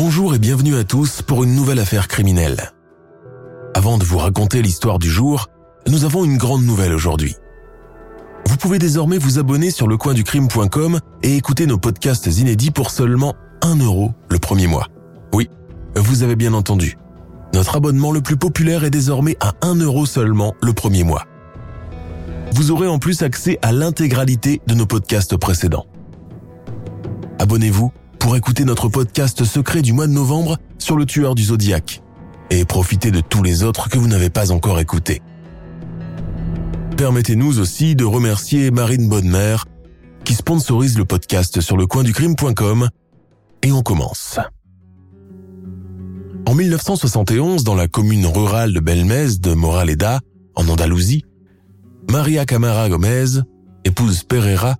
Bonjour et bienvenue à tous pour une nouvelle affaire criminelle. Avant de vous raconter l'histoire du jour, nous avons une grande nouvelle aujourd'hui. Vous pouvez désormais vous abonner sur lecoinducrime.com et écouter nos podcasts inédits pour seulement 1 euro le premier mois. Oui, vous avez bien entendu. Notre abonnement le plus populaire est désormais à 1 euro seulement le premier mois. Vous aurez en plus accès à l'intégralité de nos podcasts précédents. Abonnez-vous pour écouter notre podcast secret du mois de novembre sur le tueur du zodiaque et profitez de tous les autres que vous n'avez pas encore écoutés. Permettez-nous aussi de remercier Marine Bonnemère qui sponsorise le podcast sur lecoinducrime.com et on commence. En 1971, dans la commune rurale de Belmez de Moraleda, en Andalousie, Maria Camara Gomez, épouse Pereira,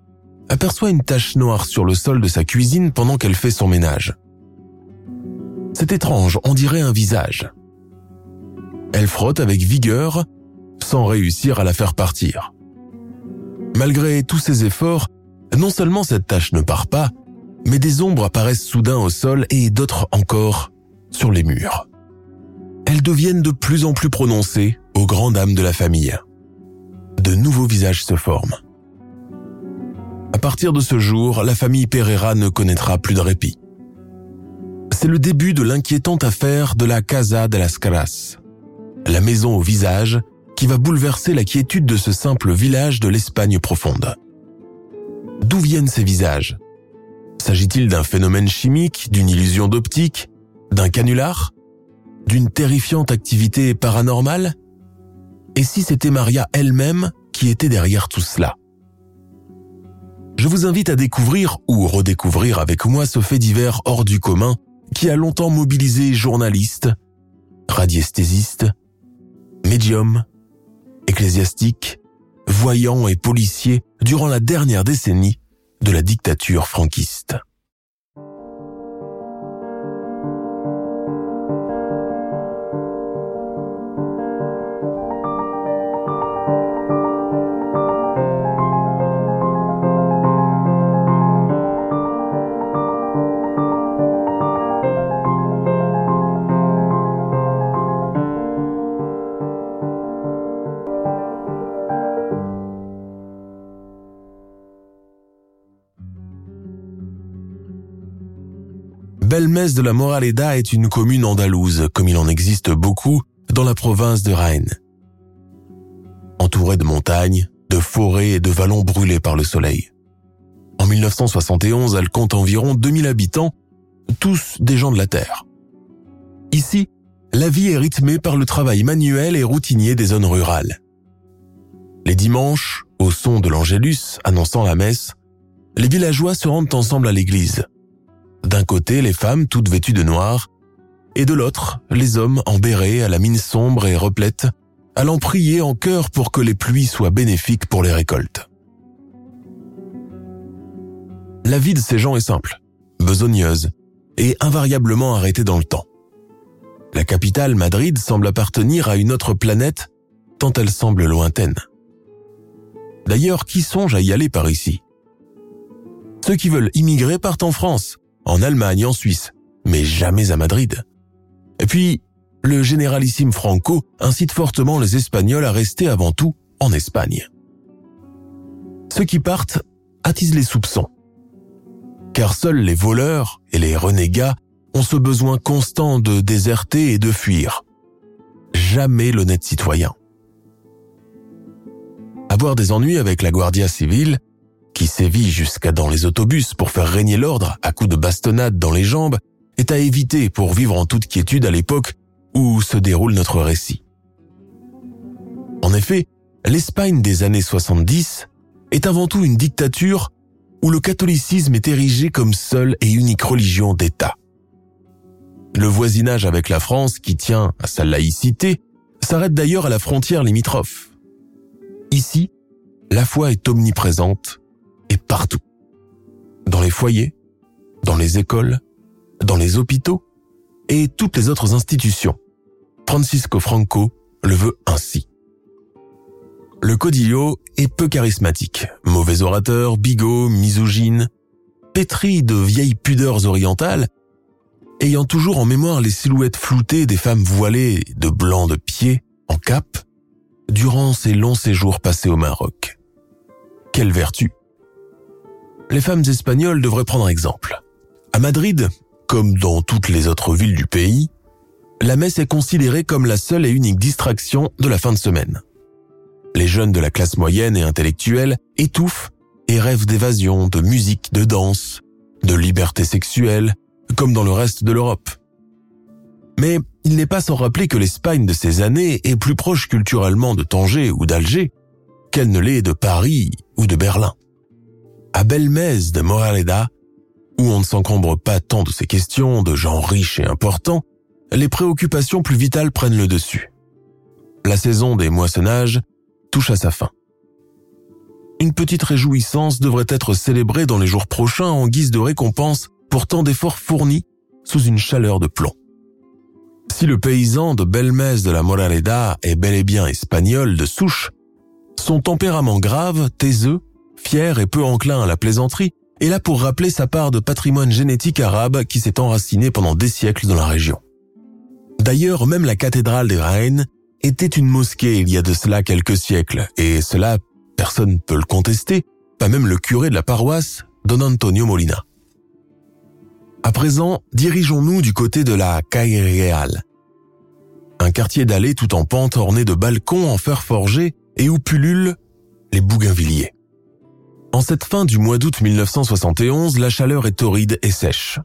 aperçoit une tache noire sur le sol de sa cuisine pendant qu'elle fait son ménage. C'est étrange, on dirait un visage. Elle frotte avec vigueur, sans réussir à la faire partir. Malgré tous ses efforts, non seulement cette tache ne part pas, mais des ombres apparaissent soudain au sol et d'autres encore sur les murs. Elles deviennent de plus en plus prononcées aux grandes dames de la famille. De nouveaux visages se forment. À partir de ce jour, la famille Pereira ne connaîtra plus de répit. C'est le début de l'inquiétante affaire de la Casa de las Caras, la maison au visage qui va bouleverser la quiétude de ce simple village de l'Espagne profonde. D'où viennent ces visages? S'agit-il d'un phénomène chimique, d'une illusion d'optique, d'un canular D'une terrifiante activité paranormale? Et si c'était Maria elle-même qui était derrière tout cela? Je vous invite à découvrir ou redécouvrir avec moi ce fait divers hors du commun qui a longtemps mobilisé journalistes, radiesthésistes, médiums, ecclésiastiques, voyants et policiers durant la dernière décennie de la dictature franquiste. De la Moraleda est une commune andalouse, comme il en existe beaucoup dans la province de Rennes. Entourée de montagnes, de forêts et de vallons brûlés par le soleil. En 1971, elle compte environ 2000 habitants, tous des gens de la terre. Ici, la vie est rythmée par le travail manuel et routinier des zones rurales. Les dimanches, au son de l'Angélus annonçant la messe, les villageois se rendent ensemble à l'église. D'un côté, les femmes toutes vêtues de noir, et de l'autre, les hommes en béret à la mine sombre et replète, allant prier en chœur pour que les pluies soient bénéfiques pour les récoltes. La vie de ces gens est simple, besogneuse et invariablement arrêtée dans le temps. La capitale, Madrid, semble appartenir à une autre planète, tant elle semble lointaine. D'ailleurs, qui songe à y aller par ici? Ceux qui veulent immigrer partent en France, en Allemagne, en Suisse, mais jamais à Madrid. Et puis, le généralissime Franco incite fortement les Espagnols à rester avant tout en Espagne. Ceux qui partent attisent les soupçons. Car seuls les voleurs et les renégats ont ce besoin constant de déserter et de fuir. Jamais l'honnête citoyen. Avoir des ennuis avec la Guardia civile, qui sévit jusqu'à dans les autobus pour faire régner l'ordre à coups de bastonnade dans les jambes, est à éviter pour vivre en toute quiétude à l'époque où se déroule notre récit. En effet, l'Espagne des années 70 est avant tout une dictature où le catholicisme est érigé comme seule et unique religion d'État. Le voisinage avec la France, qui tient à sa laïcité, s'arrête d'ailleurs à la frontière limitrophe. Ici, la foi est omniprésente et partout. Dans les foyers, dans les écoles, dans les hôpitaux et toutes les autres institutions. Francisco Franco le veut ainsi. Le Codillo est peu charismatique, mauvais orateur, bigot, misogyne, pétri de vieilles pudeurs orientales, ayant toujours en mémoire les silhouettes floutées des femmes voilées de blanc de pied en cap durant ses longs séjours passés au Maroc. Quelle vertu Les femmes espagnoles devraient prendre exemple. À Madrid, comme dans toutes les autres villes du pays, la messe est considérée comme la seule et unique distraction de la fin de semaine. Les jeunes de la classe moyenne et intellectuelle étouffent et rêvent d'évasion, de musique, de danse, de liberté sexuelle, comme dans le reste de l'Europe. Mais il n'est pas sans rappeler que l'Espagne de ces années est plus proche culturellement de Tanger ou d'Alger qu'elle ne l'est de Paris ou de Berlin. À Belmez de Moraleda, où on ne s'encombre pas tant de ces questions de gens riches et importants, les préoccupations plus vitales prennent le dessus. La saison des moissonnages touche à sa fin. Une petite réjouissance devrait être célébrée dans les jours prochains en guise de récompense pour tant d'efforts fournis sous une chaleur de plomb. Si le paysan de Belmez de la Moraleda est bel et bien espagnol de souche, son tempérament grave, taiseux, fier et peu enclin à la plaisanterie est là pour rappeler sa part de patrimoine génétique arabe qui s'est enraciné pendant des siècles dans la région. D'ailleurs, même la cathédrale des Reines était une mosquée il y a de cela quelques siècles, et cela, personne ne peut le contester, pas même le curé de la paroisse, Don Antonio Molina. À présent, dirigeons-nous du côté de la Calle Real. Un quartier d'allées tout en pente orné de balcons en fer forgé et où pullulent les bougainvilliers. En cette fin du mois d'août 1971, la chaleur est torride et sèche.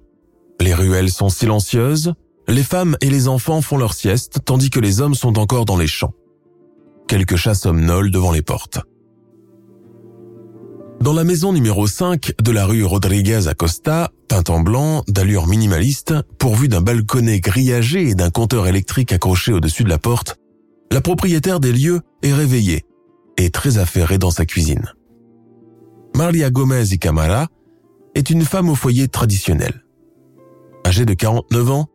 Les ruelles sont silencieuses, les femmes et les enfants font leur sieste tandis que les hommes sont encore dans les champs. Quelques chats somnolent devant les portes. Dans la maison numéro 5 de la rue Rodriguez Acosta, peinte en blanc, d'allure minimaliste, pourvue d'un balconnet grillagé et d'un compteur électrique accroché au-dessus de la porte, la propriétaire des lieux est réveillée et très affairée dans sa cuisine. Maria Gomez y Camara est une femme au foyer traditionnel. Âgée de 49 ans,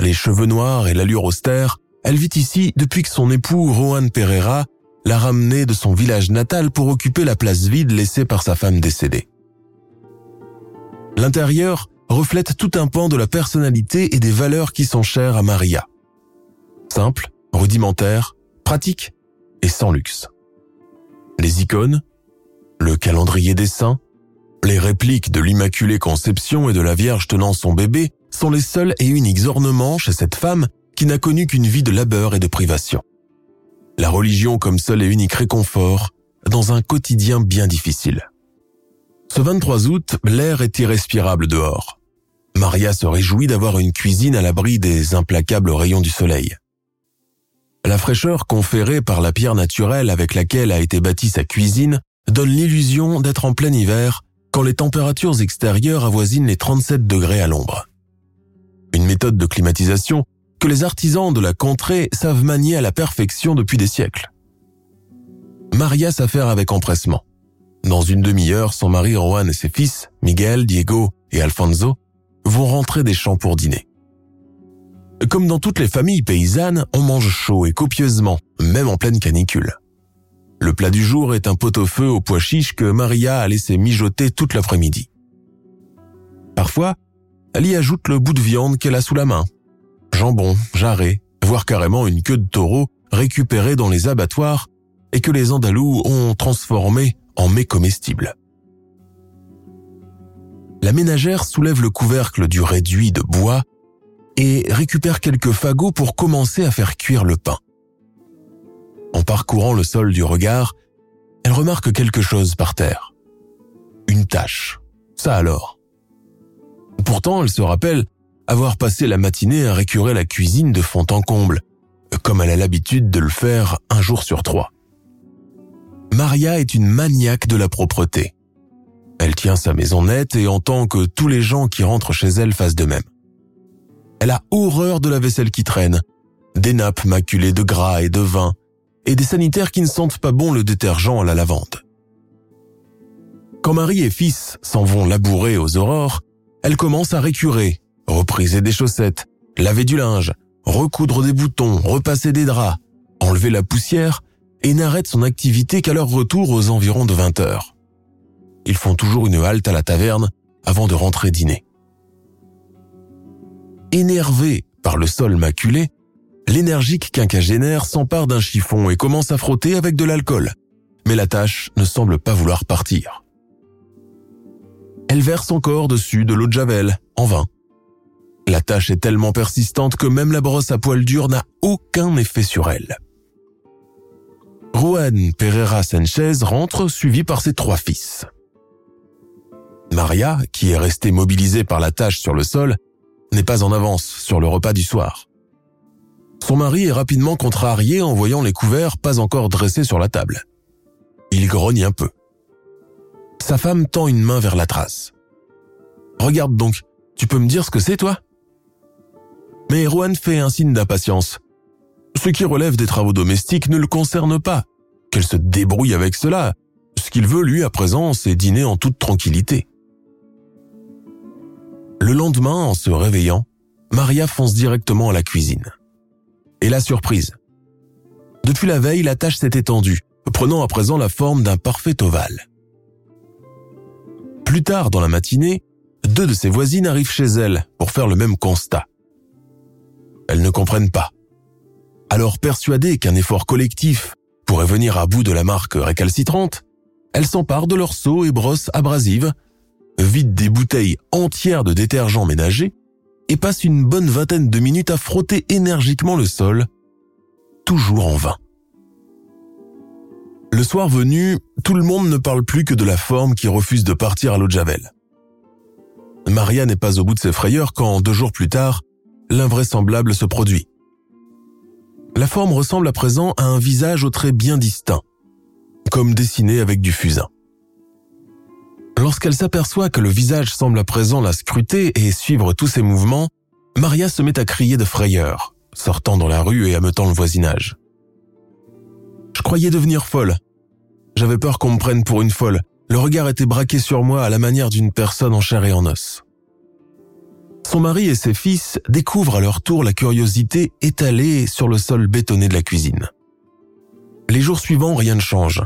les cheveux noirs et l'allure austère, elle vit ici depuis que son époux Juan Pereira l'a ramenée de son village natal pour occuper la place vide laissée par sa femme décédée. L'intérieur reflète tout un pan de la personnalité et des valeurs qui sont chères à Maria. Simple, rudimentaire, pratique et sans luxe. Les icônes, le calendrier des saints, les répliques de l'Immaculée Conception et de la Vierge tenant son bébé sont les seuls et uniques ornements chez cette femme qui n'a connu qu'une vie de labeur et de privation. La religion comme seul et unique réconfort dans un quotidien bien difficile. Ce 23 août, l'air est irrespirable dehors. Maria se réjouit d'avoir une cuisine à l'abri des implacables rayons du soleil. La fraîcheur conférée par la pierre naturelle avec laquelle a été bâtie sa cuisine donne l'illusion d'être en plein hiver quand les températures extérieures avoisinent les 37 degrés à l'ombre une méthode de climatisation que les artisans de la contrée savent manier à la perfection depuis des siècles. Maria s'affaire avec empressement. Dans une demi-heure, son mari Juan et ses fils, Miguel, Diego et Alfonso, vont rentrer des champs pour dîner. Comme dans toutes les familles paysannes, on mange chaud et copieusement, même en pleine canicule. Le plat du jour est un pot-au-feu au pois chiche que Maria a laissé mijoter toute l'après-midi. Parfois, elle y ajoute le bout de viande qu'elle a sous la main. Jambon, jarret, voire carrément une queue de taureau récupérée dans les abattoirs et que les Andalous ont transformé en mets comestibles. La ménagère soulève le couvercle du réduit de bois et récupère quelques fagots pour commencer à faire cuire le pain. En parcourant le sol du regard, elle remarque quelque chose par terre. Une tache. Ça alors. Pourtant, elle se rappelle avoir passé la matinée à récurer la cuisine de fond en comble, comme elle a l'habitude de le faire un jour sur trois. Maria est une maniaque de la propreté. Elle tient sa maison nette et entend que tous les gens qui rentrent chez elle fassent de même. Elle a horreur de la vaisselle qui traîne, des nappes maculées de gras et de vin, et des sanitaires qui ne sentent pas bon le détergent à la lavande. Quand Marie et fils s'en vont labourer aux aurores, elle commence à récurer, repriser des chaussettes, laver du linge, recoudre des boutons, repasser des draps, enlever la poussière et n'arrête son activité qu'à leur retour aux environs de 20 heures. Ils font toujours une halte à la taverne avant de rentrer dîner. Énervé par le sol maculé, l'énergique quinquagénaire s'empare d'un chiffon et commence à frotter avec de l'alcool. Mais la tâche ne semble pas vouloir partir. Elle verse encore dessus de l'eau de javel, en vain. La tâche est tellement persistante que même la brosse à poil dur n'a aucun effet sur elle. Juan Pereira Sanchez rentre suivi par ses trois fils. Maria, qui est restée mobilisée par la tâche sur le sol, n'est pas en avance sur le repas du soir. Son mari est rapidement contrarié en voyant les couverts pas encore dressés sur la table. Il grogne un peu. Sa femme tend une main vers la trace. Regarde donc, tu peux me dire ce que c'est toi? Mais Juan fait un signe d'impatience. Ce qui relève des travaux domestiques ne le concerne pas. Qu'elle se débrouille avec cela. Ce qu'il veut, lui, à présent, c'est dîner en toute tranquillité. Le lendemain, en se réveillant, Maria fonce directement à la cuisine. Et la surprise. Depuis la veille, la tâche s'est étendue, prenant à présent la forme d'un parfait ovale. Plus tard dans la matinée, deux de ses voisines arrivent chez elle pour faire le même constat. Elles ne comprennent pas. Alors persuadées qu'un effort collectif pourrait venir à bout de la marque récalcitrante, elles s'emparent de leurs seaux et brosses abrasives, vident des bouteilles entières de détergent ménager et passent une bonne vingtaine de minutes à frotter énergiquement le sol, toujours en vain. Le soir venu, tout le monde ne parle plus que de la forme qui refuse de partir à l'eau de Javel. Maria n'est pas au bout de ses frayeurs quand, deux jours plus tard, l'invraisemblable se produit. La forme ressemble à présent à un visage au trait bien distinct, comme dessiné avec du fusain. Lorsqu'elle s'aperçoit que le visage semble à présent la scruter et suivre tous ses mouvements, Maria se met à crier de frayeur, sortant dans la rue et ameutant le voisinage. Je croyais devenir folle. J'avais peur qu'on me prenne pour une folle. Le regard était braqué sur moi à la manière d'une personne en chair et en os. Son mari et ses fils découvrent à leur tour la curiosité étalée sur le sol bétonné de la cuisine. Les jours suivants, rien ne change.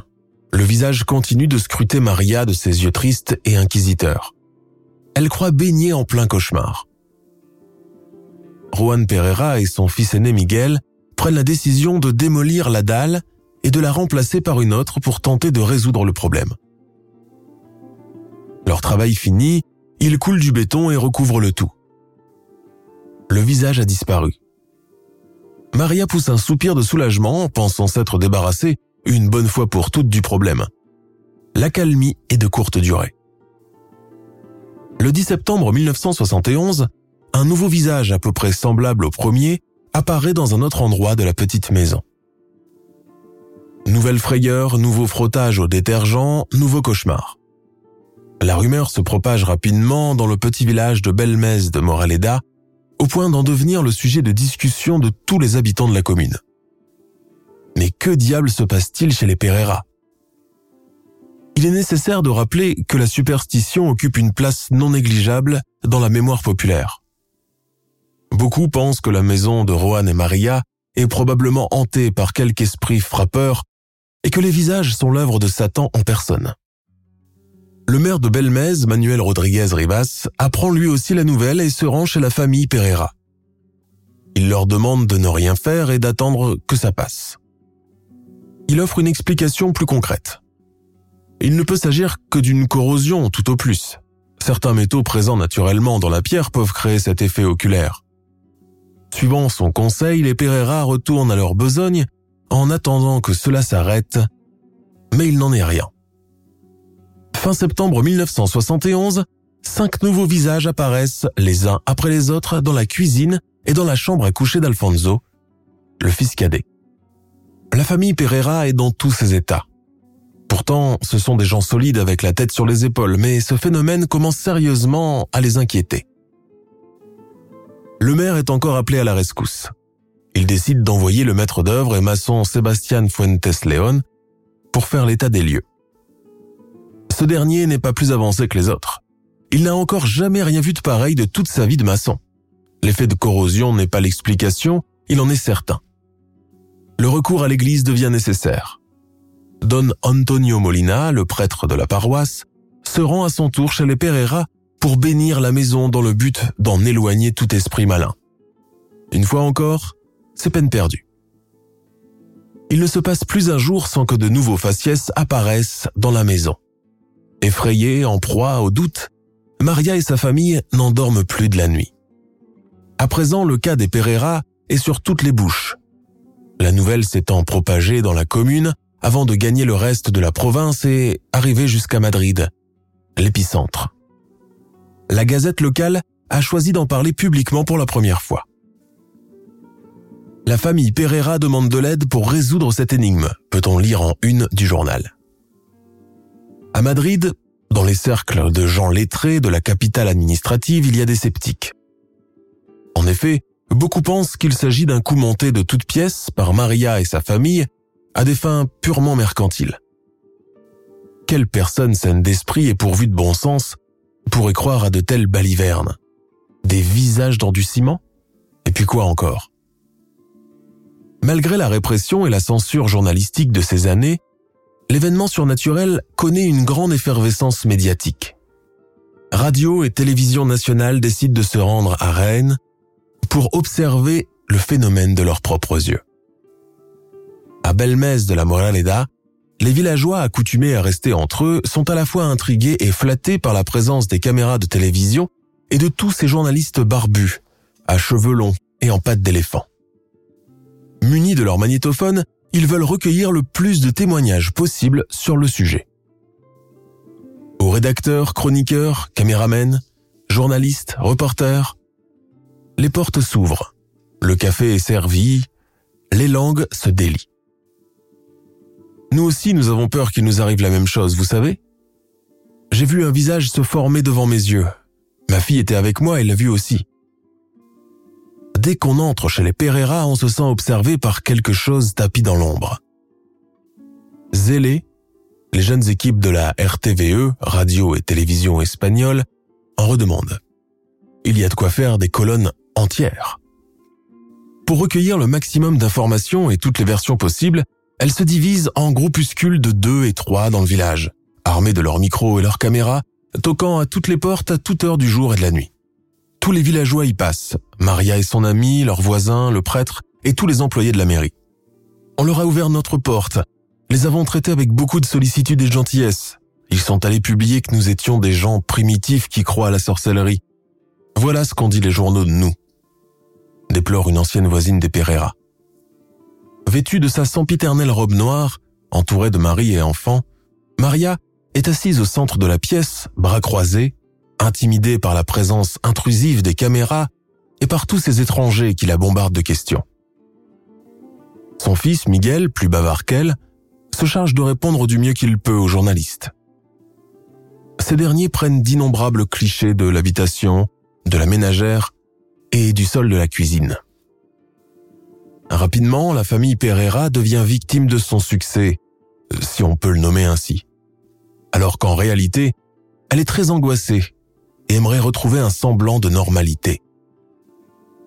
Le visage continue de scruter Maria de ses yeux tristes et inquisiteurs. Elle croit baigner en plein cauchemar. Juan Pereira et son fils aîné Miguel prennent la décision de démolir la dalle et de la remplacer par une autre pour tenter de résoudre le problème. Leur travail fini, ils coulent du béton et recouvrent le tout le visage a disparu. Maria pousse un soupir de soulagement, pensant s'être débarrassée une bonne fois pour toutes du problème. L'accalmie est de courte durée. Le 10 septembre 1971, un nouveau visage à peu près semblable au premier apparaît dans un autre endroit de la petite maison. Nouvelle frayeur, nouveau frottage au détergent, nouveau cauchemar. La rumeur se propage rapidement dans le petit village de Belmez de Moraleda au point d'en devenir le sujet de discussion de tous les habitants de la commune. Mais que diable se passe-t-il chez les Pereira? Il est nécessaire de rappeler que la superstition occupe une place non négligeable dans la mémoire populaire. Beaucoup pensent que la maison de Rohan et Maria est probablement hantée par quelque esprit frappeur et que les visages sont l'œuvre de Satan en personne. Le maire de Belmez, Manuel Rodriguez Rivas, apprend lui aussi la nouvelle et se rend chez la famille Pereira. Il leur demande de ne rien faire et d'attendre que ça passe. Il offre une explication plus concrète. Il ne peut s'agir que d'une corrosion tout au plus. Certains métaux présents naturellement dans la pierre peuvent créer cet effet oculaire. Suivant son conseil, les Pereira retournent à leur besogne en attendant que cela s'arrête, mais il n'en est rien. Fin septembre 1971, cinq nouveaux visages apparaissent les uns après les autres dans la cuisine et dans la chambre à coucher d'Alfonso, le fils cadet. La famille Pereira est dans tous ses états. Pourtant, ce sont des gens solides avec la tête sur les épaules, mais ce phénomène commence sérieusement à les inquiéter. Le maire est encore appelé à la rescousse. Il décide d'envoyer le maître d'œuvre et maçon Sébastien Fuentes León pour faire l'état des lieux. Ce dernier n'est pas plus avancé que les autres. Il n'a encore jamais rien vu de pareil de toute sa vie de maçon. L'effet de corrosion n'est pas l'explication, il en est certain. Le recours à l'église devient nécessaire. Don Antonio Molina, le prêtre de la paroisse, se rend à son tour chez les Pereira pour bénir la maison dans le but d'en éloigner tout esprit malin. Une fois encore, c'est peine perdue. Il ne se passe plus un jour sans que de nouveaux faciès apparaissent dans la maison. Effrayés, en proie au doute, Maria et sa famille n'en dorment plus de la nuit. À présent, le cas des Pereira est sur toutes les bouches. La nouvelle s'étant propagée dans la commune avant de gagner le reste de la province et arriver jusqu'à Madrid, l'épicentre. La gazette locale a choisi d'en parler publiquement pour la première fois. La famille Pereira demande de l'aide pour résoudre cette énigme, peut-on lire en une du journal. À Madrid, dans les cercles de gens lettrés de la capitale administrative, il y a des sceptiques. En effet, beaucoup pensent qu'il s'agit d'un coup monté de toutes pièces par Maria et sa famille à des fins purement mercantiles. Quelle personne saine d'esprit et pourvue de bon sens pourrait croire à de telles balivernes? Des visages dans du ciment? Et puis quoi encore? Malgré la répression et la censure journalistique de ces années, l'événement surnaturel connaît une grande effervescence médiatique. Radio et télévision nationale décident de se rendre à Rennes pour observer le phénomène de leurs propres yeux. À Belmez de la Moraleda, les villageois accoutumés à rester entre eux sont à la fois intrigués et flattés par la présence des caméras de télévision et de tous ces journalistes barbus, à cheveux longs et en pattes d'éléphant. Munis de leur magnétophone, ils veulent recueillir le plus de témoignages possible sur le sujet. Aux rédacteurs, chroniqueurs, caméramens, journalistes, reporters, les portes s'ouvrent, le café est servi, les langues se délient. Nous aussi, nous avons peur qu'il nous arrive la même chose, vous savez J'ai vu un visage se former devant mes yeux. Ma fille était avec moi et l'a vu aussi. Dès qu'on entre chez les Pereira, on se sent observé par quelque chose tapis dans l'ombre. Zélé, les jeunes équipes de la RTVE, radio et télévision espagnole, en redemandent. Il y a de quoi faire des colonnes entières. Pour recueillir le maximum d'informations et toutes les versions possibles, elles se divisent en groupuscules de deux et trois dans le village, armés de leurs micros et leurs caméras, toquant à toutes les portes à toute heure du jour et de la nuit. Tous les villageois y passent, Maria et son ami, leurs voisins, le prêtre et tous les employés de la mairie. On leur a ouvert notre porte, les avons traités avec beaucoup de sollicitude et de gentillesse. Ils sont allés publier que nous étions des gens primitifs qui croient à la sorcellerie. Voilà ce qu'ont dit les journaux de nous. Déplore une ancienne voisine des Pereira. Vêtue de sa sempiternelle robe noire, entourée de mari et enfants, Maria est assise au centre de la pièce, bras croisés, intimidée par la présence intrusive des caméras et par tous ces étrangers qui la bombardent de questions. Son fils, Miguel, plus bavard qu'elle, se charge de répondre du mieux qu'il peut aux journalistes. Ces derniers prennent d'innombrables clichés de l'habitation, de la ménagère et du sol de la cuisine. Rapidement, la famille Pereira devient victime de son succès, si on peut le nommer ainsi. Alors qu'en réalité, elle est très angoissée et aimerait retrouver un semblant de normalité.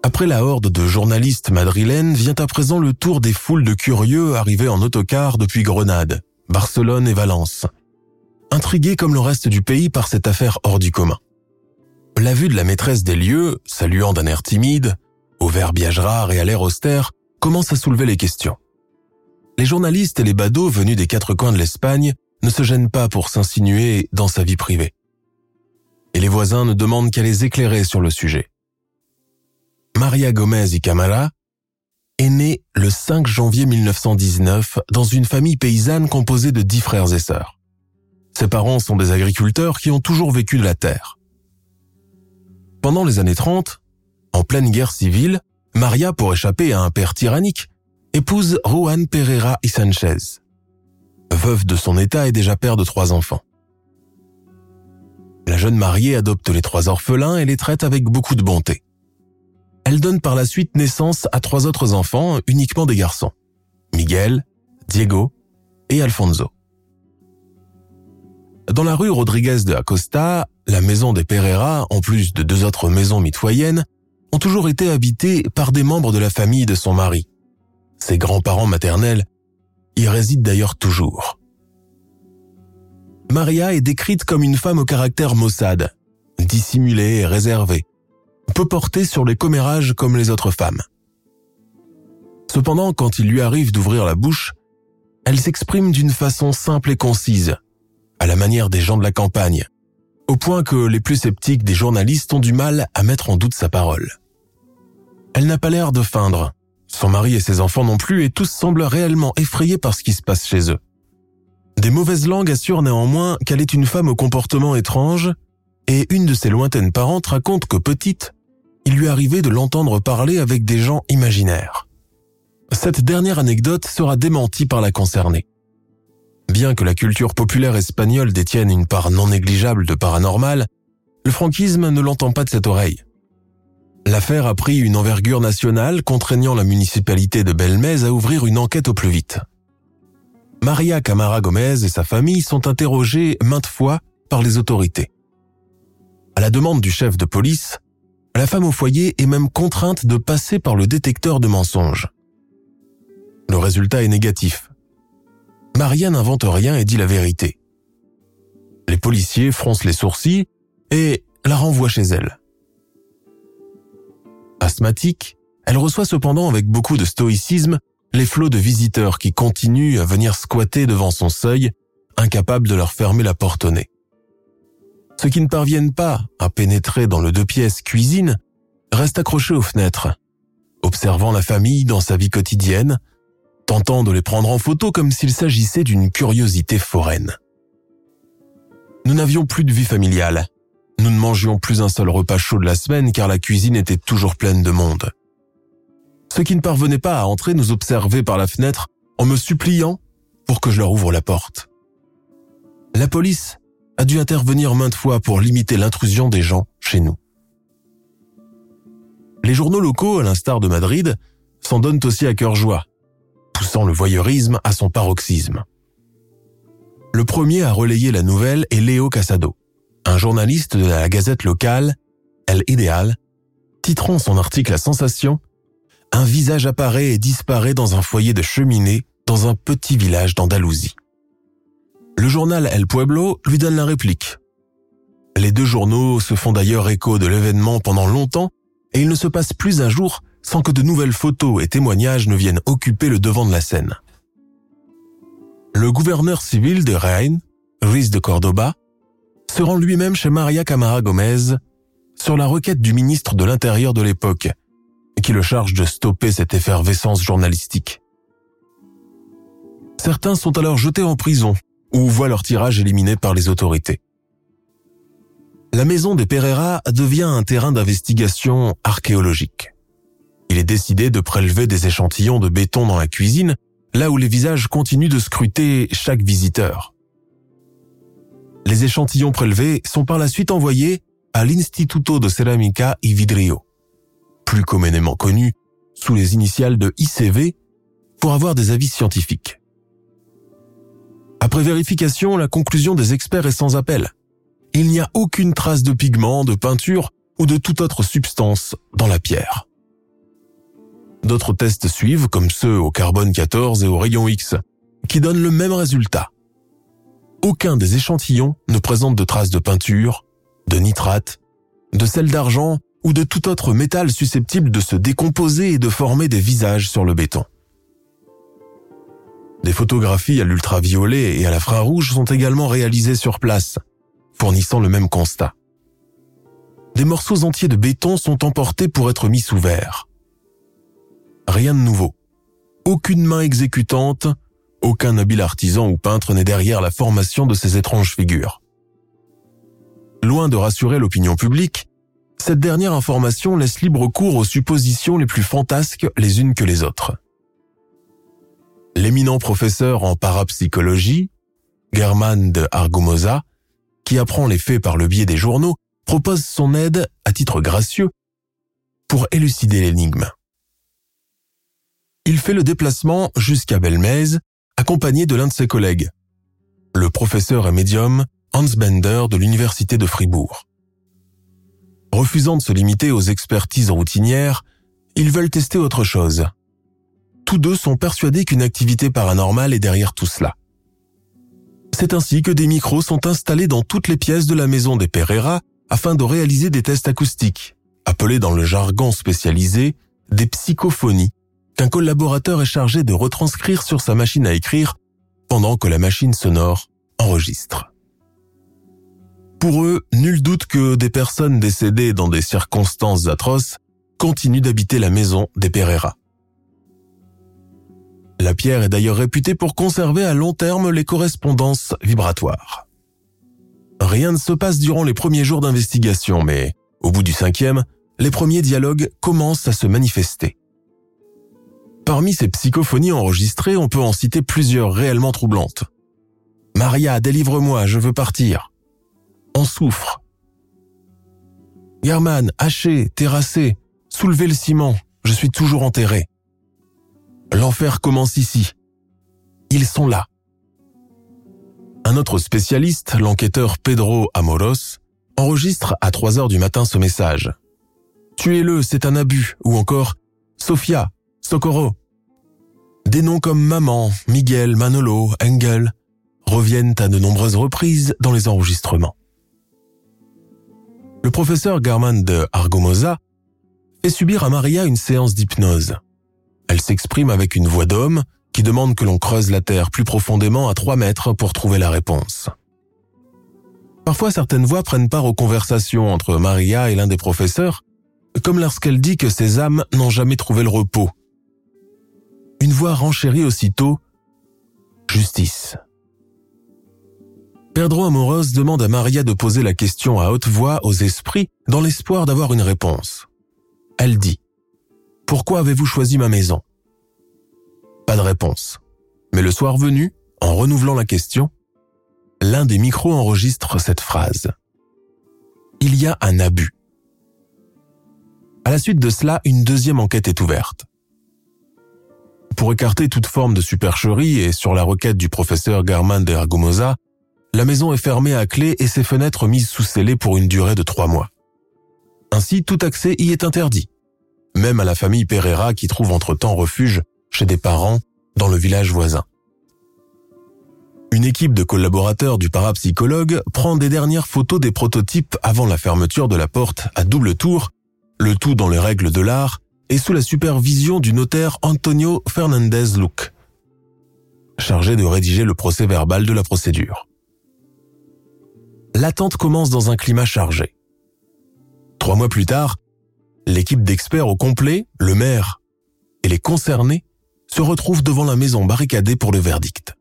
Après la horde de journalistes madrilènes vient à présent le tour des foules de curieux arrivés en autocar depuis Grenade, Barcelone et Valence, intrigués comme le reste du pays par cette affaire hors du commun. La vue de la maîtresse des lieux, saluant d'un air timide, au verbiage rare et à l'air austère, commence à soulever les questions. Les journalistes et les badauds venus des quatre coins de l'Espagne ne se gênent pas pour s'insinuer dans sa vie privée. Et les voisins ne demandent qu'à les éclairer sur le sujet. Maria Gomez y Camara est née le 5 janvier 1919 dans une famille paysanne composée de dix frères et sœurs. Ses parents sont des agriculteurs qui ont toujours vécu de la terre. Pendant les années 30, en pleine guerre civile, Maria, pour échapper à un père tyrannique, épouse Juan Pereira y Sanchez. Veuve de son état et déjà père de trois enfants. La jeune mariée adopte les trois orphelins et les traite avec beaucoup de bonté. Elle donne par la suite naissance à trois autres enfants, uniquement des garçons. Miguel, Diego et Alfonso. Dans la rue Rodriguez de Acosta, la maison des Pereira, en plus de deux autres maisons mitoyennes, ont toujours été habitées par des membres de la famille de son mari. Ses grands-parents maternels y résident d'ailleurs toujours. Maria est décrite comme une femme au caractère maussade, dissimulée et réservée, peu portée sur les commérages comme les autres femmes. Cependant, quand il lui arrive d'ouvrir la bouche, elle s'exprime d'une façon simple et concise, à la manière des gens de la campagne, au point que les plus sceptiques des journalistes ont du mal à mettre en doute sa parole. Elle n'a pas l'air de feindre, son mari et ses enfants non plus, et tous semblent réellement effrayés par ce qui se passe chez eux. Des mauvaises langues assurent néanmoins qu'elle est une femme au comportement étrange, et une de ses lointaines parentes raconte que petite, il lui arrivait de l'entendre parler avec des gens imaginaires. Cette dernière anecdote sera démentie par la concernée. Bien que la culture populaire espagnole détienne une part non négligeable de paranormal, le franquisme ne l'entend pas de cette oreille. L'affaire a pris une envergure nationale contraignant la municipalité de Belmez à ouvrir une enquête au plus vite. Maria Camara Gomez et sa famille sont interrogées maintes fois par les autorités. À la demande du chef de police, la femme au foyer est même contrainte de passer par le détecteur de mensonges. Le résultat est négatif. Maria n'invente rien et dit la vérité. Les policiers froncent les sourcils et la renvoient chez elle. Asthmatique, elle reçoit cependant avec beaucoup de stoïcisme les flots de visiteurs qui continuent à venir squatter devant son seuil, incapables de leur fermer la porte au nez. Ceux qui ne parviennent pas à pénétrer dans le deux pièces cuisine restent accrochés aux fenêtres, observant la famille dans sa vie quotidienne, tentant de les prendre en photo comme s'il s'agissait d'une curiosité foraine. Nous n'avions plus de vie familiale. Nous ne mangions plus un seul repas chaud de la semaine car la cuisine était toujours pleine de monde. Ceux qui ne parvenaient pas à entrer nous observaient par la fenêtre en me suppliant pour que je leur ouvre la porte. La police a dû intervenir maintes fois pour limiter l'intrusion des gens chez nous. Les journaux locaux, à l'instar de Madrid, s'en donnent aussi à cœur joie poussant le voyeurisme à son paroxysme. Le premier à relayer la nouvelle est Léo Casado, un journaliste de la gazette locale El Ideal, titrant son article à sensation Un visage apparaît et disparaît dans un foyer de cheminée dans un petit village d'Andalousie. Le journal El Pueblo lui donne la réplique. Les deux journaux se font d'ailleurs écho de l'événement pendant longtemps et il ne se passe plus un jour sans que de nouvelles photos et témoignages ne viennent occuper le devant de la scène. Le gouverneur civil de Rennes, Ruiz de Cordoba, se rend lui-même chez Maria Camara Gomez sur la requête du ministre de l'Intérieur de l'époque, qui le charge de stopper cette effervescence journalistique. Certains sont alors jetés en prison ou voient leur tirage éliminé par les autorités. La maison des Pereira devient un terrain d'investigation archéologique il est décidé de prélever des échantillons de béton dans la cuisine, là où les visages continuent de scruter chaque visiteur. Les échantillons prélevés sont par la suite envoyés à l'Instituto de Ceramica y Vidrio, plus communément connu sous les initiales de ICV, pour avoir des avis scientifiques. Après vérification, la conclusion des experts est sans appel. Il n'y a aucune trace de pigment, de peinture ou de toute autre substance dans la pierre. D'autres tests suivent, comme ceux au carbone 14 et au rayon X, qui donnent le même résultat. Aucun des échantillons ne présente de traces de peinture, de nitrate, de sel d'argent ou de tout autre métal susceptible de se décomposer et de former des visages sur le béton. Des photographies à l'ultraviolet et à l'infrarouge sont également réalisées sur place, fournissant le même constat. Des morceaux entiers de béton sont emportés pour être mis sous verre. Rien de nouveau. Aucune main exécutante, aucun habile artisan ou peintre n'est derrière la formation de ces étranges figures. Loin de rassurer l'opinion publique, cette dernière information laisse libre cours aux suppositions les plus fantasques les unes que les autres. L'éminent professeur en parapsychologie, German de Argumosa, qui apprend les faits par le biais des journaux, propose son aide, à titre gracieux, pour élucider l'énigme. Il fait le déplacement jusqu'à Belmez, accompagné de l'un de ses collègues, le professeur et médium Hans Bender de l'Université de Fribourg. Refusant de se limiter aux expertises routinières, ils veulent tester autre chose. Tous deux sont persuadés qu'une activité paranormale est derrière tout cela. C'est ainsi que des micros sont installés dans toutes les pièces de la maison des Pereira afin de réaliser des tests acoustiques, appelés dans le jargon spécialisé des psychophonies, qu'un collaborateur est chargé de retranscrire sur sa machine à écrire pendant que la machine sonore enregistre. Pour eux, nul doute que des personnes décédées dans des circonstances atroces continuent d'habiter la maison des Pereira. La pierre est d'ailleurs réputée pour conserver à long terme les correspondances vibratoires. Rien ne se passe durant les premiers jours d'investigation, mais au bout du cinquième, les premiers dialogues commencent à se manifester. Parmi ces psychophonies enregistrées, on peut en citer plusieurs réellement troublantes. Maria, délivre-moi, je veux partir. On souffre. German, haché, terrassé, soulevez le ciment, je suis toujours enterré. L'enfer commence ici. Ils sont là. Un autre spécialiste, l'enquêteur Pedro Amoros, enregistre à 3 heures du matin ce message. Tuez-le, c'est un abus, ou encore Sofia, Socorro. Des noms comme Maman, Miguel, Manolo, Engel reviennent à de nombreuses reprises dans les enregistrements. Le professeur Garman de Argomosa fait subir à Maria une séance d'hypnose. Elle s'exprime avec une voix d'homme qui demande que l'on creuse la terre plus profondément à 3 mètres pour trouver la réponse. Parfois, certaines voix prennent part aux conversations entre Maria et l'un des professeurs, comme lorsqu'elle dit que ses âmes n'ont jamais trouvé le repos. Une voix renchérit aussitôt Justice. Pedro Amoros demande à Maria de poser la question à haute voix aux esprits dans l'espoir d'avoir une réponse. Elle dit pourquoi avez-vous choisi ma maison? Pas de réponse. Mais le soir venu, en renouvelant la question, l'un des micros enregistre cette phrase. Il y a un abus. À la suite de cela, une deuxième enquête est ouverte. Pour écarter toute forme de supercherie et sur la requête du professeur Garman de Argumosa, la maison est fermée à clé et ses fenêtres mises sous scellé pour une durée de trois mois. Ainsi, tout accès y est interdit même à la famille Pereira qui trouve entre-temps refuge chez des parents dans le village voisin. Une équipe de collaborateurs du parapsychologue prend des dernières photos des prototypes avant la fermeture de la porte à double tour, le tout dans les règles de l'art et sous la supervision du notaire Antonio Fernandez Luc, chargé de rédiger le procès verbal de la procédure. L'attente commence dans un climat chargé. Trois mois plus tard, L'équipe d'experts au complet, le maire et les concernés se retrouvent devant la maison barricadée pour le verdict.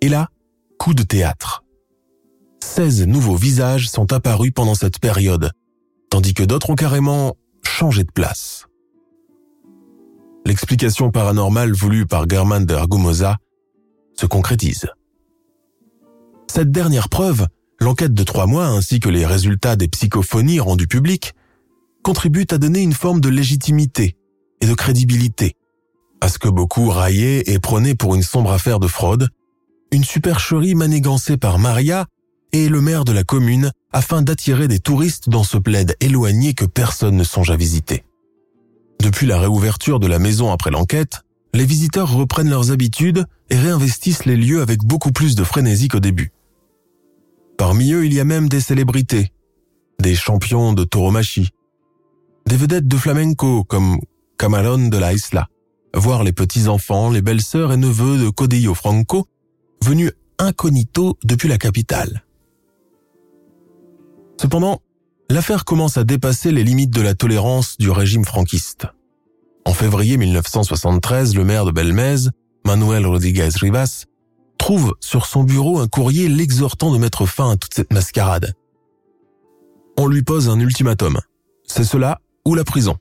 Et là, coup de théâtre. 16 nouveaux visages sont apparus pendant cette période, tandis que d'autres ont carrément changé de place. L'explication paranormale voulue par German de Argumosa se concrétise. Cette dernière preuve, l'enquête de trois mois ainsi que les résultats des psychophonies rendues publiques contribuent à donner une forme de légitimité et de crédibilité à ce que beaucoup raillaient et prenaient pour une sombre affaire de fraude, une supercherie manigancée par Maria et le maire de la commune afin d'attirer des touristes dans ce plaid éloigné que personne ne songe à visiter. Depuis la réouverture de la maison après l'enquête, les visiteurs reprennent leurs habitudes et réinvestissent les lieux avec beaucoup plus de frénésie qu'au début. Parmi eux, il y a même des célébrités, des champions de tauromachie, des vedettes de flamenco comme Camarón de la Isla, voire les petits-enfants, les belles-sœurs et neveux de Codillo Franco, venus incognito depuis la capitale. Cependant, l'affaire commence à dépasser les limites de la tolérance du régime franquiste. En février 1973, le maire de Belmez, Manuel Rodriguez Rivas, trouve sur son bureau un courrier l'exhortant de mettre fin à toute cette mascarade. On lui pose un ultimatum. C'est cela ou la prison.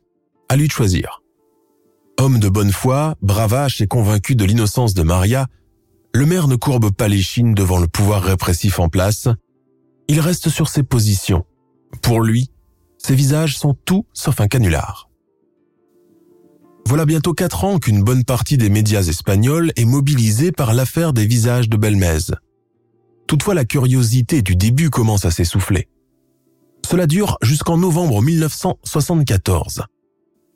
À lui de choisir. Homme de bonne foi, bravache et convaincu de l'innocence de Maria, le maire ne courbe pas les chines devant le pouvoir répressif en place. Il reste sur ses positions. Pour lui, ses visages sont tout sauf un canular. Voilà bientôt quatre ans qu'une bonne partie des médias espagnols est mobilisée par l'affaire des visages de Belmez. Toutefois, la curiosité du début commence à s'essouffler. Cela dure jusqu'en novembre 1974,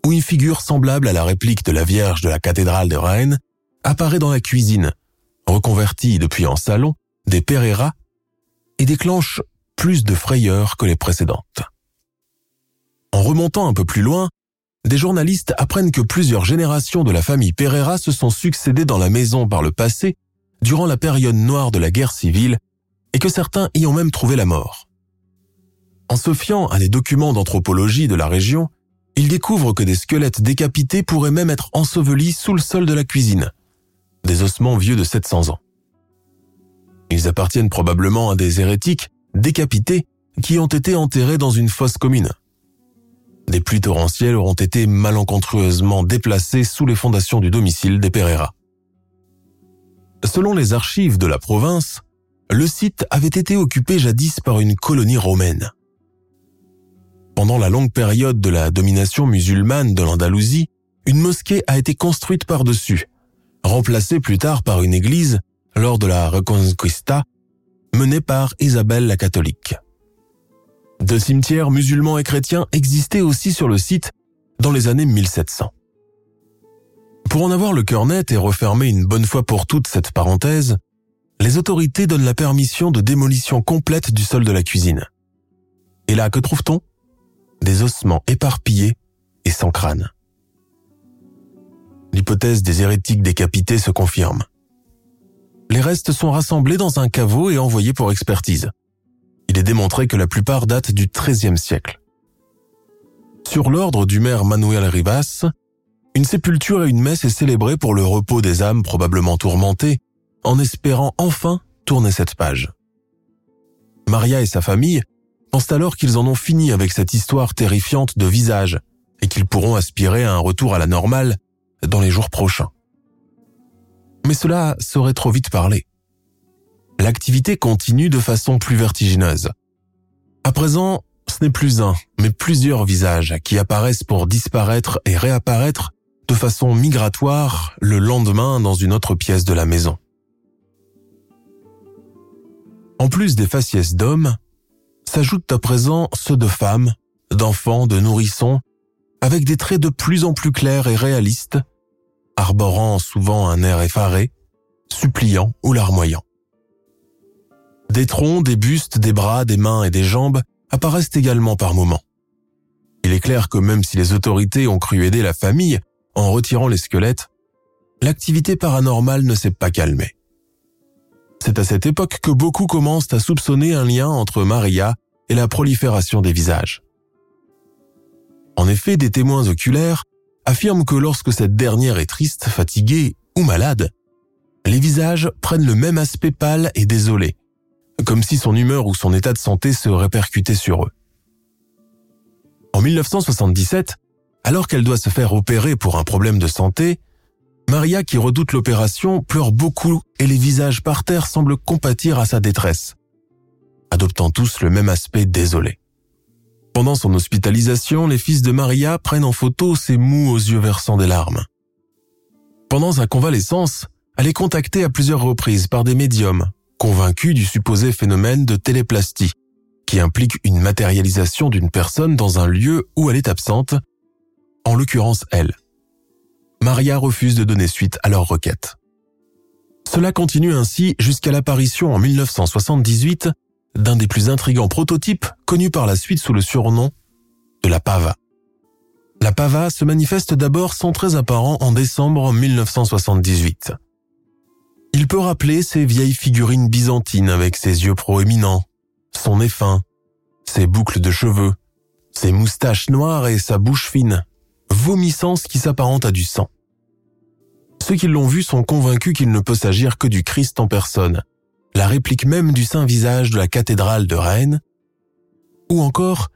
où une figure semblable à la réplique de la Vierge de la cathédrale de Rennes apparaît dans la cuisine, reconvertie depuis en salon, des Pereira, et déclenche plus de frayeur que les précédentes. En remontant un peu plus loin, des journalistes apprennent que plusieurs générations de la famille Pereira se sont succédées dans la maison par le passé durant la période noire de la guerre civile et que certains y ont même trouvé la mort. En se fiant à des documents d'anthropologie de la région, ils découvrent que des squelettes décapités pourraient même être ensevelis sous le sol de la cuisine, des ossements vieux de 700 ans. Ils appartiennent probablement à des hérétiques décapités qui ont été enterrés dans une fosse commune. Des pluies torrentielles auront été malencontreusement déplacées sous les fondations du domicile des Pereira. Selon les archives de la province, le site avait été occupé jadis par une colonie romaine. Pendant la longue période de la domination musulmane de l'Andalousie, une mosquée a été construite par-dessus, remplacée plus tard par une église lors de la Reconquista menée par Isabelle la catholique. Deux cimetières musulmans et chrétiens existaient aussi sur le site dans les années 1700. Pour en avoir le cœur net et refermer une bonne fois pour toutes cette parenthèse, les autorités donnent la permission de démolition complète du sol de la cuisine. Et là, que trouve-t-on? Des ossements éparpillés et sans crâne. L'hypothèse des hérétiques décapités se confirme. Les restes sont rassemblés dans un caveau et envoyés pour expertise il est démontré que la plupart datent du XIIIe siècle. Sur l'ordre du maire Manuel Rivas, une sépulture et une messe est célébrée pour le repos des âmes probablement tourmentées, en espérant enfin tourner cette page. Maria et sa famille pensent alors qu'ils en ont fini avec cette histoire terrifiante de visage et qu'ils pourront aspirer à un retour à la normale dans les jours prochains. Mais cela serait trop vite parlé l'activité continue de façon plus vertigineuse. À présent, ce n'est plus un, mais plusieurs visages qui apparaissent pour disparaître et réapparaître de façon migratoire le lendemain dans une autre pièce de la maison. En plus des faciès d'hommes, s'ajoutent à présent ceux de femmes, d'enfants, de nourrissons, avec des traits de plus en plus clairs et réalistes, arborant souvent un air effaré, suppliant ou larmoyant. Des troncs, des bustes, des bras, des mains et des jambes apparaissent également par moments. Il est clair que même si les autorités ont cru aider la famille en retirant les squelettes, l'activité paranormale ne s'est pas calmée. C'est à cette époque que beaucoup commencent à soupçonner un lien entre Maria et la prolifération des visages. En effet, des témoins oculaires affirment que lorsque cette dernière est triste, fatiguée ou malade, les visages prennent le même aspect pâle et désolé, comme si son humeur ou son état de santé se répercutait sur eux. En 1977, alors qu'elle doit se faire opérer pour un problème de santé, Maria, qui redoute l'opération, pleure beaucoup et les visages par terre semblent compatir à sa détresse, adoptant tous le même aspect désolé. Pendant son hospitalisation, les fils de Maria prennent en photo ses mous aux yeux versant des larmes. Pendant sa convalescence, elle est contactée à plusieurs reprises par des médiums convaincu du supposé phénomène de téléplastie, qui implique une matérialisation d'une personne dans un lieu où elle est absente, en l'occurrence elle. Maria refuse de donner suite à leur requête. Cela continue ainsi jusqu'à l'apparition en 1978 d'un des plus intrigants prototypes connu par la suite sous le surnom de la Pava. La Pava se manifeste d'abord sans très apparent en décembre 1978. Il peut rappeler ces vieilles figurines byzantines avec ses yeux proéminents, son nez fin, ses boucles de cheveux, ses moustaches noires et sa bouche fine, vomissant ce qui s'apparente à du sang. Ceux qui l'ont vu sont convaincus qu'il ne peut s'agir que du Christ en personne, la réplique même du saint visage de la cathédrale de Rennes, ou encore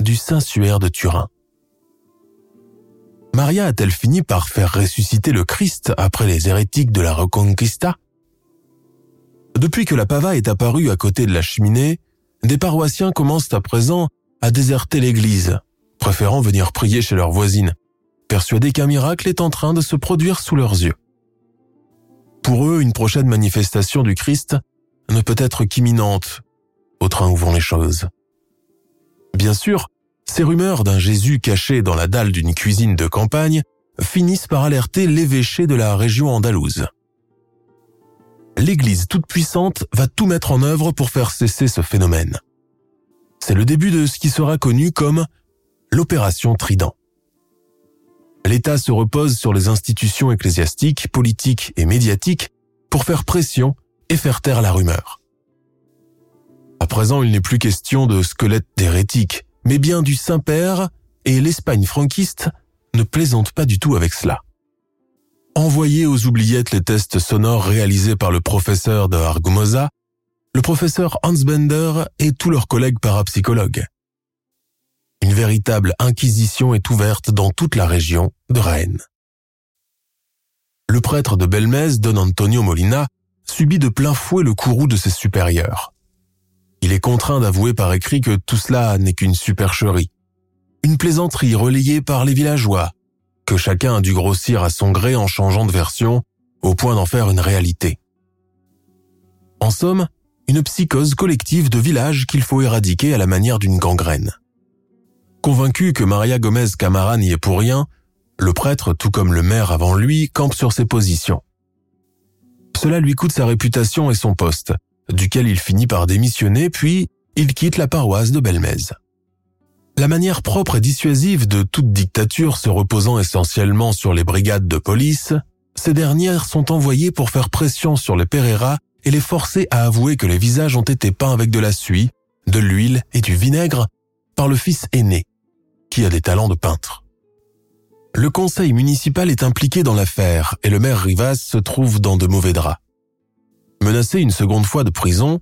du Saint-Suaire de Turin. Maria a-t-elle fini par faire ressusciter le Christ après les hérétiques de la Reconquista? Depuis que la pava est apparue à côté de la cheminée, des paroissiens commencent à présent à déserter l'église, préférant venir prier chez leurs voisines, persuadés qu'un miracle est en train de se produire sous leurs yeux. Pour eux, une prochaine manifestation du Christ ne peut être qu'imminente, au train où vont les choses. Bien sûr, ces rumeurs d'un Jésus caché dans la dalle d'une cuisine de campagne finissent par alerter l'évêché de la région andalouse. L'Église toute-puissante va tout mettre en œuvre pour faire cesser ce phénomène. C'est le début de ce qui sera connu comme l'opération Trident. L'État se repose sur les institutions ecclésiastiques, politiques et médiatiques pour faire pression et faire taire la rumeur. À présent, il n'est plus question de squelettes d'hérétiques, mais bien du Saint-Père, et l'Espagne franquiste ne plaisante pas du tout avec cela. Envoyer aux oubliettes les tests sonores réalisés par le professeur de Argumosa, le professeur Hans Bender et tous leurs collègues parapsychologues. Une véritable inquisition est ouverte dans toute la région de Rennes. Le prêtre de Belmez, Don Antonio Molina, subit de plein fouet le courroux de ses supérieurs. Il est contraint d'avouer par écrit que tout cela n'est qu'une supercherie, une plaisanterie relayée par les villageois, que chacun a dû grossir à son gré en changeant de version, au point d'en faire une réalité. En somme, une psychose collective de village qu'il faut éradiquer à la manière d'une gangrène. Convaincu que Maria Gomez Camara n'y est pour rien, le prêtre, tout comme le maire avant lui, campe sur ses positions. Cela lui coûte sa réputation et son poste, duquel il finit par démissionner, puis il quitte la paroisse de Belmez. La manière propre et dissuasive de toute dictature se reposant essentiellement sur les brigades de police, ces dernières sont envoyées pour faire pression sur les Pereira et les forcer à avouer que les visages ont été peints avec de la suie, de l'huile et du vinaigre par le fils aîné, qui a des talents de peintre. Le conseil municipal est impliqué dans l'affaire et le maire Rivas se trouve dans de mauvais draps. Menacé une seconde fois de prison,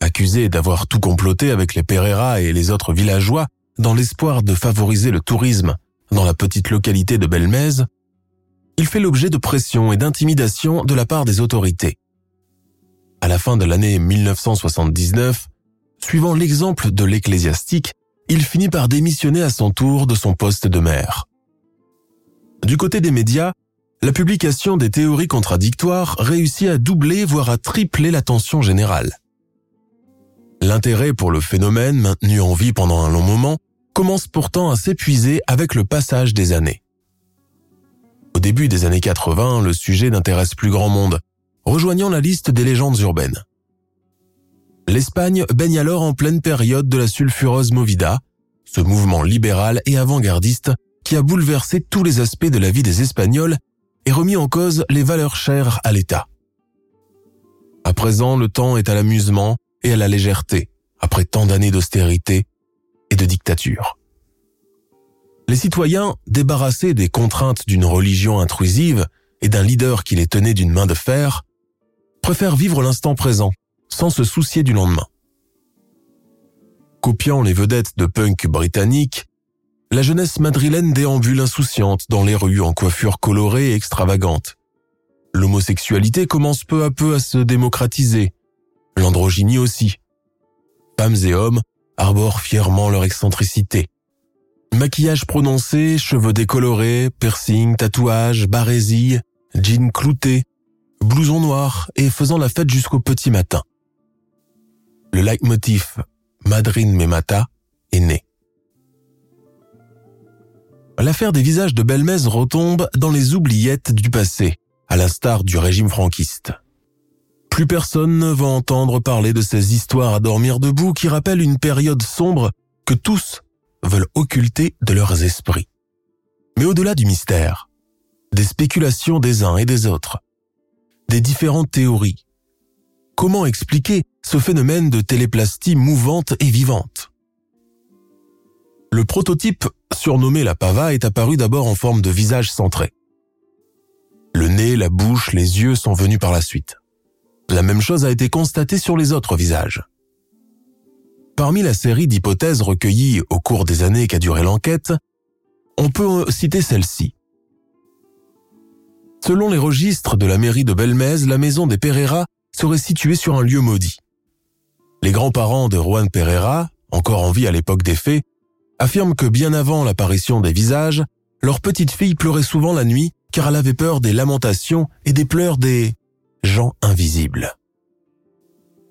accusé d'avoir tout comploté avec les Pereira et les autres villageois dans l'espoir de favoriser le tourisme dans la petite localité de Belmez, il fait l'objet de pression et d'intimidation de la part des autorités. À la fin de l'année 1979, suivant l'exemple de l'ecclésiastique, il finit par démissionner à son tour de son poste de maire. Du côté des médias, la publication des théories contradictoires réussit à doubler voire à tripler l'attention générale. L'intérêt pour le phénomène, maintenu en vie pendant un long moment, commence pourtant à s'épuiser avec le passage des années. Au début des années 80, le sujet n'intéresse plus grand monde, rejoignant la liste des légendes urbaines. L'Espagne baigne alors en pleine période de la sulfureuse movida, ce mouvement libéral et avant-gardiste qui a bouleversé tous les aspects de la vie des Espagnols et remis en cause les valeurs chères à l'État. À présent, le temps est à l'amusement et à la légèreté, après tant d'années d'austérité et de dictature. Les citoyens, débarrassés des contraintes d'une religion intrusive et d'un leader qui les tenait d'une main de fer, préfèrent vivre l'instant présent, sans se soucier du lendemain. Copiant les vedettes de punk britanniques, la jeunesse madrilène déambule insouciante dans les rues en coiffure colorée et extravagante. L'homosexualité commence peu à peu à se démocratiser, l'androgynie aussi. Femmes et hommes arborent fièrement leur excentricité. Maquillage prononcé, cheveux décolorés, piercing, tatouages, barésilles, jeans cloutés, blouson noir et faisant la fête jusqu'au petit matin. Le leitmotiv Madrine Memata est né l'affaire des visages de Belmez retombe dans les oubliettes du passé, à l'instar du régime franquiste. Plus personne ne va entendre parler de ces histoires à dormir debout qui rappellent une période sombre que tous veulent occulter de leurs esprits. Mais au-delà du mystère, des spéculations des uns et des autres, des différentes théories, comment expliquer ce phénomène de téléplastie mouvante et vivante Le prototype surnommé la pava est apparu d'abord en forme de visage centré. Le nez, la bouche, les yeux sont venus par la suite. La même chose a été constatée sur les autres visages. Parmi la série d'hypothèses recueillies au cours des années qu'a duré l'enquête, on peut citer celle-ci. Selon les registres de la mairie de Belmez, la maison des Pereira serait située sur un lieu maudit. Les grands-parents de Juan Pereira, encore en vie à l'époque des faits, affirment que bien avant l'apparition des visages, leur petite fille pleurait souvent la nuit car elle avait peur des lamentations et des pleurs des gens invisibles.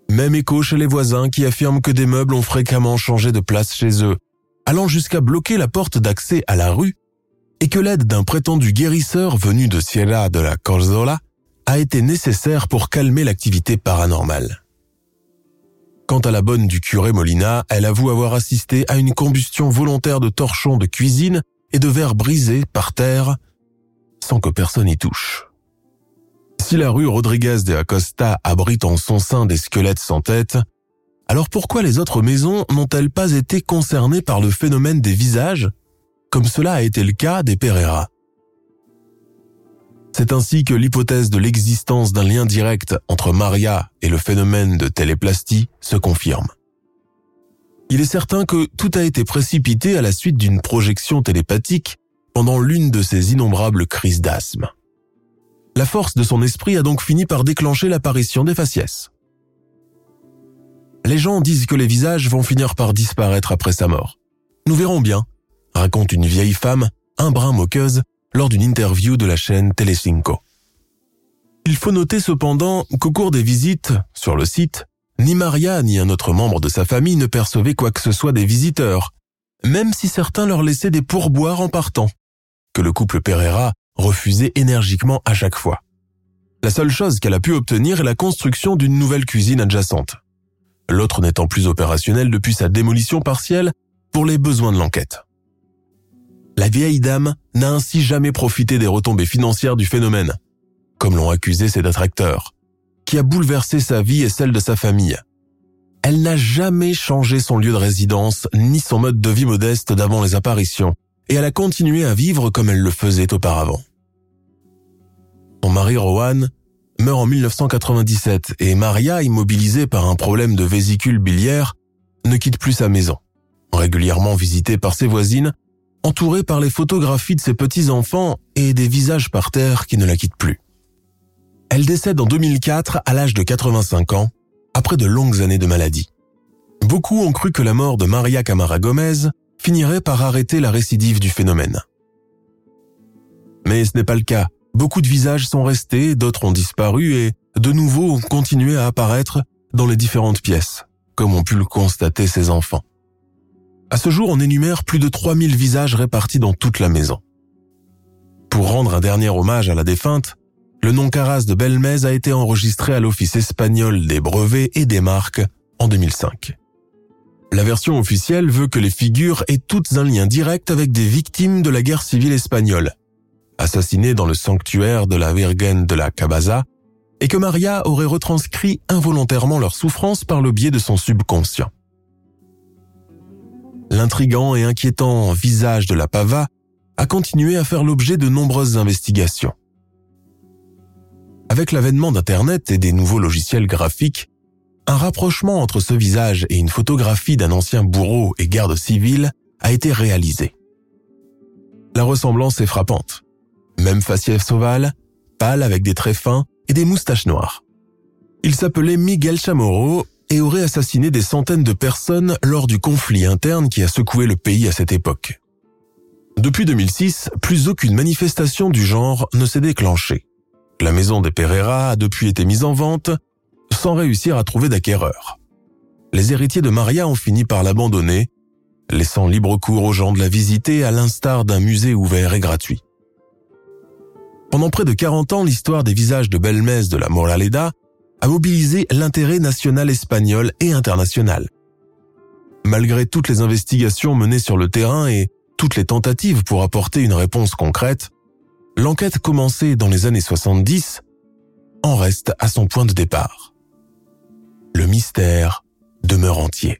Même écho chez les voisins qui affirment que des meubles ont fréquemment changé de place chez eux, allant jusqu'à bloquer la porte d'accès à la rue, et que l'aide d'un prétendu guérisseur venu de Sierra de la Corzola a été nécessaire pour calmer l'activité paranormale. Quant à la bonne du curé Molina, elle avoue avoir assisté à une combustion volontaire de torchons de cuisine et de verres brisés par terre sans que personne y touche. Si la rue Rodriguez de Acosta abrite en son sein des squelettes sans tête, alors pourquoi les autres maisons n'ont-elles pas été concernées par le phénomène des visages, comme cela a été le cas des Pereira? C'est ainsi que l'hypothèse de l'existence d'un lien direct entre Maria et le phénomène de téléplastie se confirme. Il est certain que tout a été précipité à la suite d'une projection télépathique pendant l'une de ces innombrables crises d'asthme. La force de son esprit a donc fini par déclencher l'apparition des faciès. Les gens disent que les visages vont finir par disparaître après sa mort. Nous verrons bien, raconte une vieille femme, un brin moqueuse, lors d'une interview de la chaîne Telecinco. Il faut noter cependant qu'au cours des visites sur le site, ni Maria ni un autre membre de sa famille ne percevaient quoi que ce soit des visiteurs, même si certains leur laissaient des pourboires en partant, que le couple Pereira refusée énergiquement à chaque fois. La seule chose qu'elle a pu obtenir est la construction d'une nouvelle cuisine adjacente. L'autre n'étant plus opérationnelle depuis sa démolition partielle pour les besoins de l'enquête. La vieille dame n'a ainsi jamais profité des retombées financières du phénomène, comme l'ont accusé ses détracteurs, qui a bouleversé sa vie et celle de sa famille. Elle n'a jamais changé son lieu de résidence ni son mode de vie modeste d'avant les apparitions, et elle a continué à vivre comme elle le faisait auparavant. Son mari Rowan meurt en 1997 et Maria, immobilisée par un problème de vésicule biliaire, ne quitte plus sa maison. Régulièrement visitée par ses voisines, entourée par les photographies de ses petits-enfants et des visages par terre qui ne la quittent plus. Elle décède en 2004 à l'âge de 85 ans, après de longues années de maladie. Beaucoup ont cru que la mort de Maria Camara Gomez finirait par arrêter la récidive du phénomène. Mais ce n'est pas le cas. Beaucoup de visages sont restés, d'autres ont disparu et de nouveaux ont continué à apparaître dans les différentes pièces, comme ont pu le constater ces enfants. À ce jour, on énumère plus de 3000 visages répartis dans toute la maison. Pour rendre un dernier hommage à la défunte, le nom Caras de Belmez a été enregistré à l'Office espagnol des brevets et des marques en 2005. La version officielle veut que les figures aient toutes un lien direct avec des victimes de la guerre civile espagnole, assassinées dans le sanctuaire de la Virgen de la Cabaza, et que Maria aurait retranscrit involontairement leur souffrance par le biais de son subconscient. L'intrigant et inquiétant visage de la Pava a continué à faire l'objet de nombreuses investigations. Avec l'avènement d'Internet et des nouveaux logiciels graphiques, un rapprochement entre ce visage et une photographie d'un ancien bourreau et garde civil a été réalisé. La ressemblance est frappante. Même faciès ovale, pâle avec des traits fins et des moustaches noires. Il s'appelait Miguel Chamorro et aurait assassiné des centaines de personnes lors du conflit interne qui a secoué le pays à cette époque. Depuis 2006, plus aucune manifestation du genre ne s'est déclenchée. La maison des Pereira a depuis été mise en vente sans réussir à trouver d'acquéreur. Les héritiers de Maria ont fini par l'abandonner, laissant libre cours aux gens de la visiter à l'instar d'un musée ouvert et gratuit. Pendant près de 40 ans, l'histoire des visages de Belmez de la Moraleda a mobilisé l'intérêt national espagnol et international. Malgré toutes les investigations menées sur le terrain et toutes les tentatives pour apporter une réponse concrète, l'enquête commencée dans les années 70 en reste à son point de départ. Le mystère demeure entier.